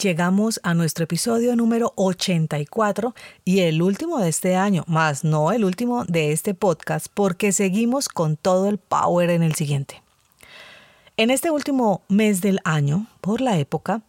Llegamos a nuestro episodio número 84 y el último de este año, más no el último de este podcast, porque seguimos con todo el power en el siguiente. En este último mes del año, por la época,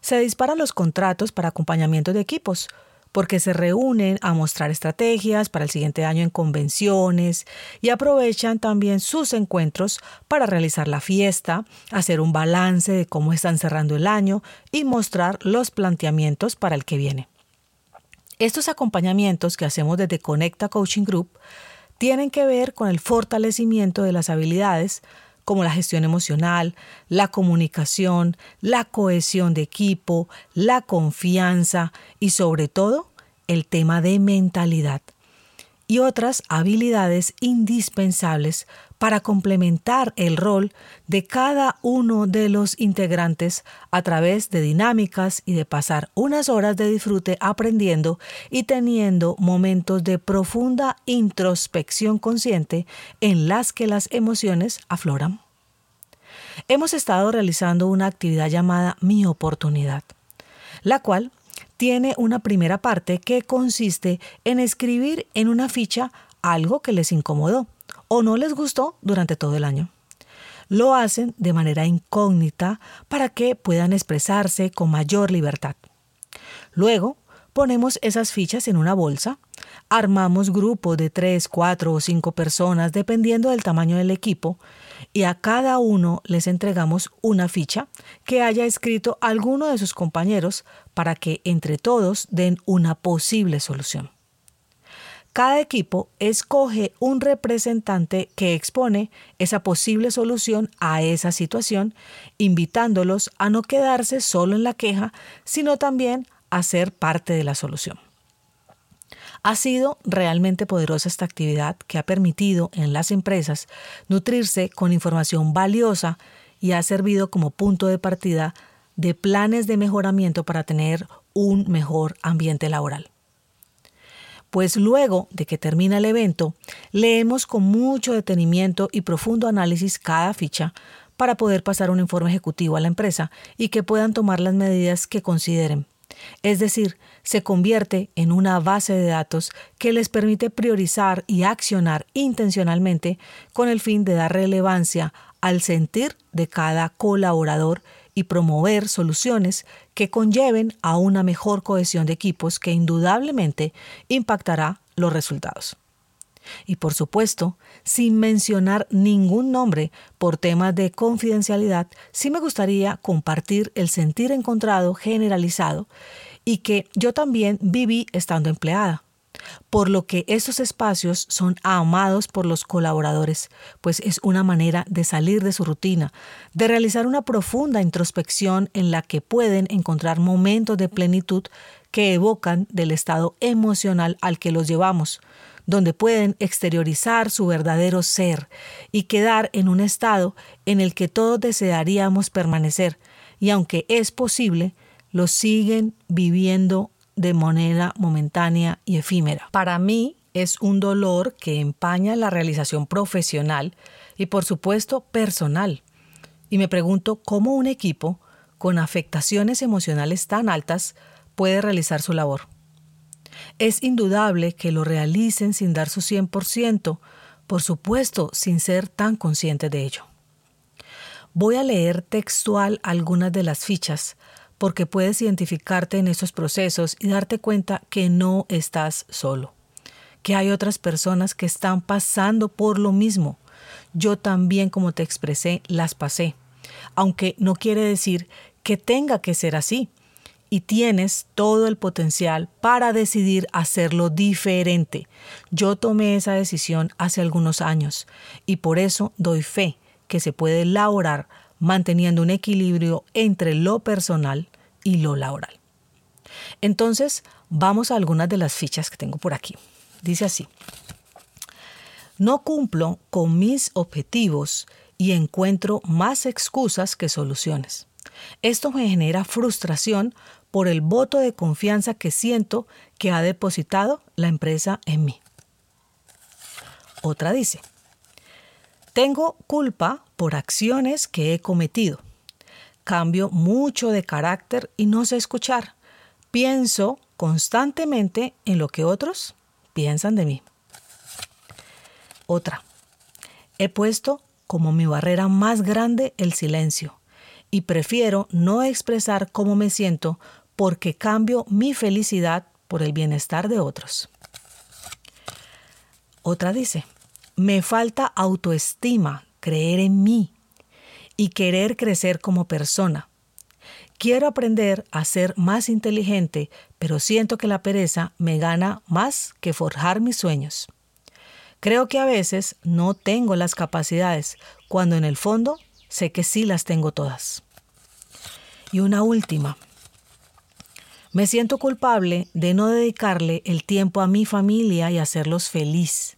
se disparan los contratos para acompañamiento de equipos, porque se reúnen a mostrar estrategias para el siguiente año en convenciones y aprovechan también sus encuentros para realizar la fiesta, hacer un balance de cómo están cerrando el año y mostrar los planteamientos para el que viene. Estos acompañamientos que hacemos desde Conecta Coaching Group tienen que ver con el fortalecimiento de las habilidades como la gestión emocional, la comunicación, la cohesión de equipo, la confianza y sobre todo el tema de mentalidad y otras habilidades indispensables para complementar el rol de cada uno de los integrantes a través de dinámicas y de pasar unas horas de disfrute aprendiendo y teniendo momentos de profunda introspección consciente en las que las emociones afloran. Hemos estado realizando una actividad llamada Mi oportunidad, la cual tiene una primera parte que consiste en escribir en una ficha algo que les incomodó o no les gustó durante todo el año. Lo hacen de manera incógnita para que puedan expresarse con mayor libertad. Luego, ponemos esas fichas en una bolsa, armamos grupos de tres, cuatro o cinco personas dependiendo del tamaño del equipo y a cada uno les entregamos una ficha que haya escrito alguno de sus compañeros para que entre todos den una posible solución. Cada equipo escoge un representante que expone esa posible solución a esa situación, invitándolos a no quedarse solo en la queja, sino también a ser parte de la solución. Ha sido realmente poderosa esta actividad que ha permitido en las empresas nutrirse con información valiosa y ha servido como punto de partida de planes de mejoramiento para tener un mejor ambiente laboral. Pues luego de que termina el evento, leemos con mucho detenimiento y profundo análisis cada ficha para poder pasar un informe ejecutivo a la empresa y que puedan tomar las medidas que consideren es decir, se convierte en una base de datos que les permite priorizar y accionar intencionalmente con el fin de dar relevancia al sentir de cada colaborador y promover soluciones que conlleven a una mejor cohesión de equipos que indudablemente impactará los resultados. Y por supuesto, sin mencionar ningún nombre por temas de confidencialidad, sí me gustaría compartir el sentir encontrado generalizado y que yo también viví estando empleada por lo que estos espacios son amados por los colaboradores, pues es una manera de salir de su rutina, de realizar una profunda introspección en la que pueden encontrar momentos de plenitud que evocan del estado emocional al que los llevamos, donde pueden exteriorizar su verdadero ser y quedar en un estado en el que todos desearíamos permanecer, y aunque es posible, lo siguen viviendo de manera momentánea y efímera. Para mí es un dolor que empaña la realización profesional y por supuesto personal. Y me pregunto cómo un equipo con afectaciones emocionales tan altas puede realizar su labor. Es indudable que lo realicen sin dar su 100%, por supuesto sin ser tan conscientes de ello. Voy a leer textual algunas de las fichas porque puedes identificarte en esos procesos y darte cuenta que no estás solo, que hay otras personas que están pasando por lo mismo. Yo también, como te expresé, las pasé, aunque no quiere decir que tenga que ser así y tienes todo el potencial para decidir hacerlo diferente. Yo tomé esa decisión hace algunos años y por eso doy fe que se puede elaborar manteniendo un equilibrio entre lo personal, y lo laboral. Entonces, vamos a algunas de las fichas que tengo por aquí. Dice así, no cumplo con mis objetivos y encuentro más excusas que soluciones. Esto me genera frustración por el voto de confianza que siento que ha depositado la empresa en mí. Otra dice, tengo culpa por acciones que he cometido. Cambio mucho de carácter y no sé escuchar. Pienso constantemente en lo que otros piensan de mí. Otra. He puesto como mi barrera más grande el silencio y prefiero no expresar cómo me siento porque cambio mi felicidad por el bienestar de otros. Otra dice, me falta autoestima, creer en mí y querer crecer como persona. Quiero aprender a ser más inteligente, pero siento que la pereza me gana más que forjar mis sueños. Creo que a veces no tengo las capacidades, cuando en el fondo sé que sí las tengo todas. Y una última. Me siento culpable de no dedicarle el tiempo a mi familia y hacerlos feliz.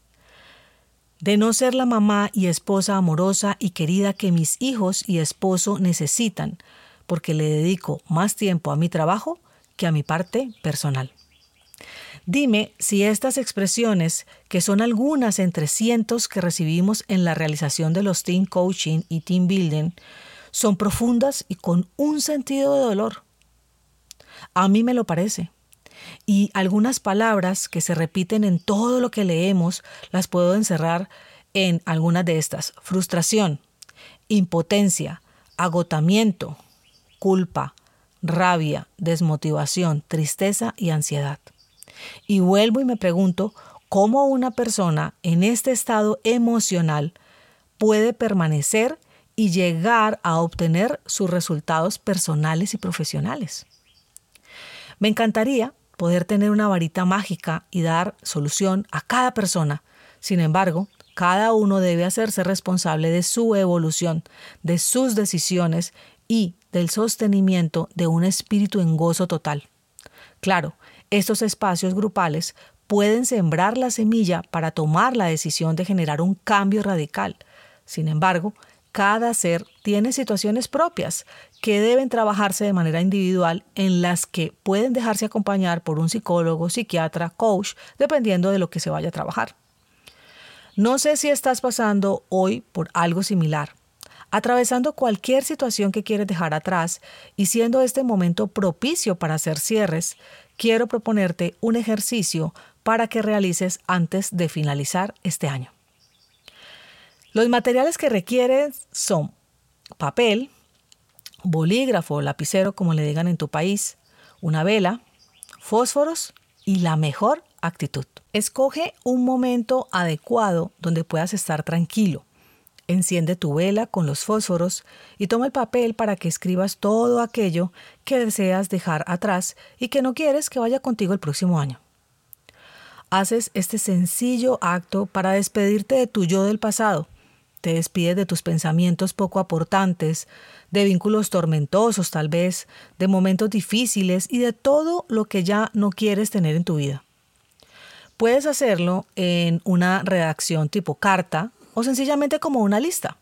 De no ser la mamá y esposa amorosa y querida que mis hijos y esposo necesitan, porque le dedico más tiempo a mi trabajo que a mi parte personal. Dime si estas expresiones, que son algunas entre cientos que recibimos en la realización de los team coaching y team building, son profundas y con un sentido de dolor. A mí me lo parece. Y algunas palabras que se repiten en todo lo que leemos las puedo encerrar en algunas de estas. Frustración, impotencia, agotamiento, culpa, rabia, desmotivación, tristeza y ansiedad. Y vuelvo y me pregunto cómo una persona en este estado emocional puede permanecer y llegar a obtener sus resultados personales y profesionales. Me encantaría poder tener una varita mágica y dar solución a cada persona. Sin embargo, cada uno debe hacerse responsable de su evolución, de sus decisiones y del sostenimiento de un espíritu en gozo total. Claro, estos espacios grupales pueden sembrar la semilla para tomar la decisión de generar un cambio radical. Sin embargo, cada ser tiene situaciones propias que deben trabajarse de manera individual en las que pueden dejarse acompañar por un psicólogo, psiquiatra, coach, dependiendo de lo que se vaya a trabajar. No sé si estás pasando hoy por algo similar, atravesando cualquier situación que quieres dejar atrás y siendo este momento propicio para hacer cierres, quiero proponerte un ejercicio para que realices antes de finalizar este año. Los materiales que requieres son papel, bolígrafo o lapicero, como le digan en tu país, una vela, fósforos y la mejor actitud. Escoge un momento adecuado donde puedas estar tranquilo. Enciende tu vela con los fósforos y toma el papel para que escribas todo aquello que deseas dejar atrás y que no quieres que vaya contigo el próximo año. Haces este sencillo acto para despedirte de tu yo del pasado. Te despides de tus pensamientos poco aportantes, de vínculos tormentosos tal vez, de momentos difíciles y de todo lo que ya no quieres tener en tu vida. Puedes hacerlo en una redacción tipo carta o sencillamente como una lista.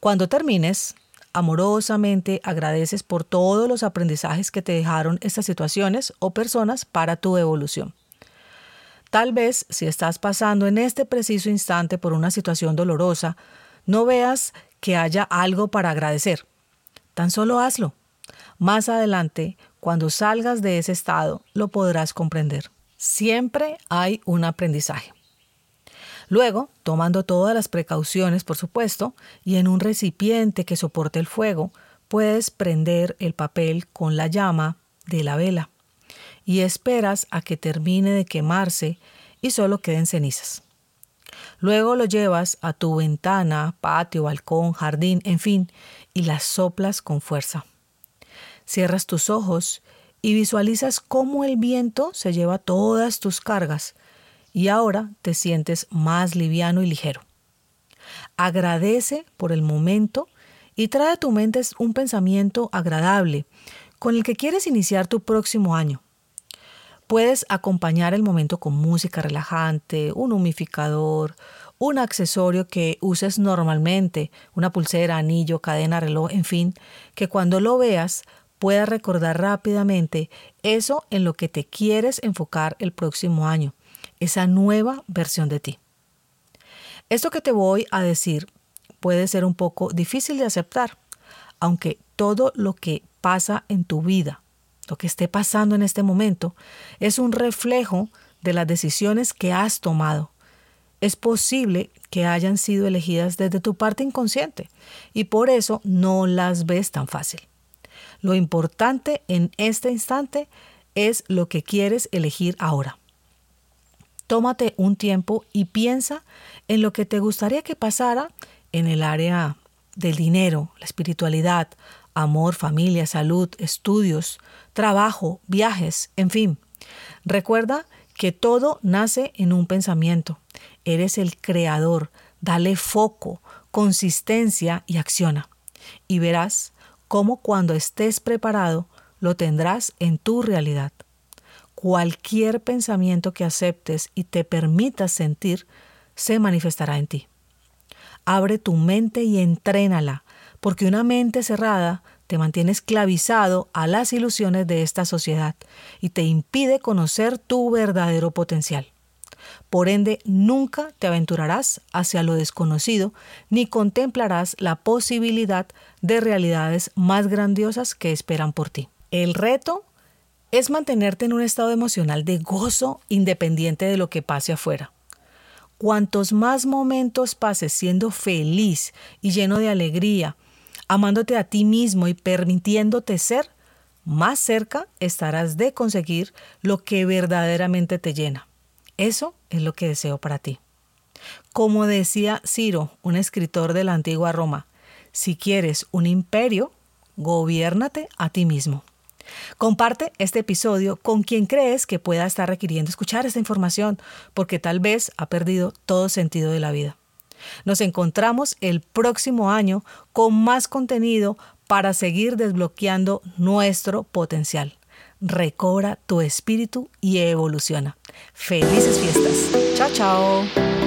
Cuando termines, amorosamente agradeces por todos los aprendizajes que te dejaron estas situaciones o personas para tu evolución. Tal vez si estás pasando en este preciso instante por una situación dolorosa, no veas que haya algo para agradecer. Tan solo hazlo. Más adelante, cuando salgas de ese estado, lo podrás comprender. Siempre hay un aprendizaje. Luego, tomando todas las precauciones, por supuesto, y en un recipiente que soporte el fuego, puedes prender el papel con la llama de la vela y esperas a que termine de quemarse y solo queden cenizas. Luego lo llevas a tu ventana, patio, balcón, jardín, en fin, y las soplas con fuerza. Cierras tus ojos y visualizas cómo el viento se lleva todas tus cargas y ahora te sientes más liviano y ligero. Agradece por el momento y trae a tu mente un pensamiento agradable, con el que quieres iniciar tu próximo año. Puedes acompañar el momento con música relajante, un humificador, un accesorio que uses normalmente, una pulsera, anillo, cadena, reloj, en fin, que cuando lo veas puedas recordar rápidamente eso en lo que te quieres enfocar el próximo año, esa nueva versión de ti. Esto que te voy a decir puede ser un poco difícil de aceptar, aunque todo lo que pasa en tu vida, lo que esté pasando en este momento, es un reflejo de las decisiones que has tomado es posible que hayan sido elegidas desde tu parte inconsciente y por eso no las ves tan fácil. Lo importante en este instante es lo que quieres elegir ahora. Tómate un tiempo y piensa en lo que te gustaría que pasara en el área del dinero, la espiritualidad, amor, familia, salud, estudios, trabajo, viajes, en fin. Recuerda que todo nace en un pensamiento Eres el creador. Dale foco, consistencia y acciona. Y verás cómo cuando estés preparado lo tendrás en tu realidad. Cualquier pensamiento que aceptes y te permitas sentir se manifestará en ti. Abre tu mente y entrénala, porque una mente cerrada te mantiene esclavizado a las ilusiones de esta sociedad y te impide conocer tu verdadero potencial. Por ende, nunca te aventurarás hacia lo desconocido ni contemplarás la posibilidad de realidades más grandiosas que esperan por ti. El reto es mantenerte en un estado emocional de gozo independiente de lo que pase afuera. Cuantos más momentos pases siendo feliz y lleno de alegría, amándote a ti mismo y permitiéndote ser, más cerca estarás de conseguir lo que verdaderamente te llena. Eso es lo que deseo para ti. Como decía Ciro, un escritor de la antigua Roma, si quieres un imperio, gobiérnate a ti mismo. Comparte este episodio con quien crees que pueda estar requiriendo escuchar esta información, porque tal vez ha perdido todo sentido de la vida. Nos encontramos el próximo año con más contenido para seguir desbloqueando nuestro potencial recobra tu espíritu y evoluciona. Felices fiestas. Chao, chao.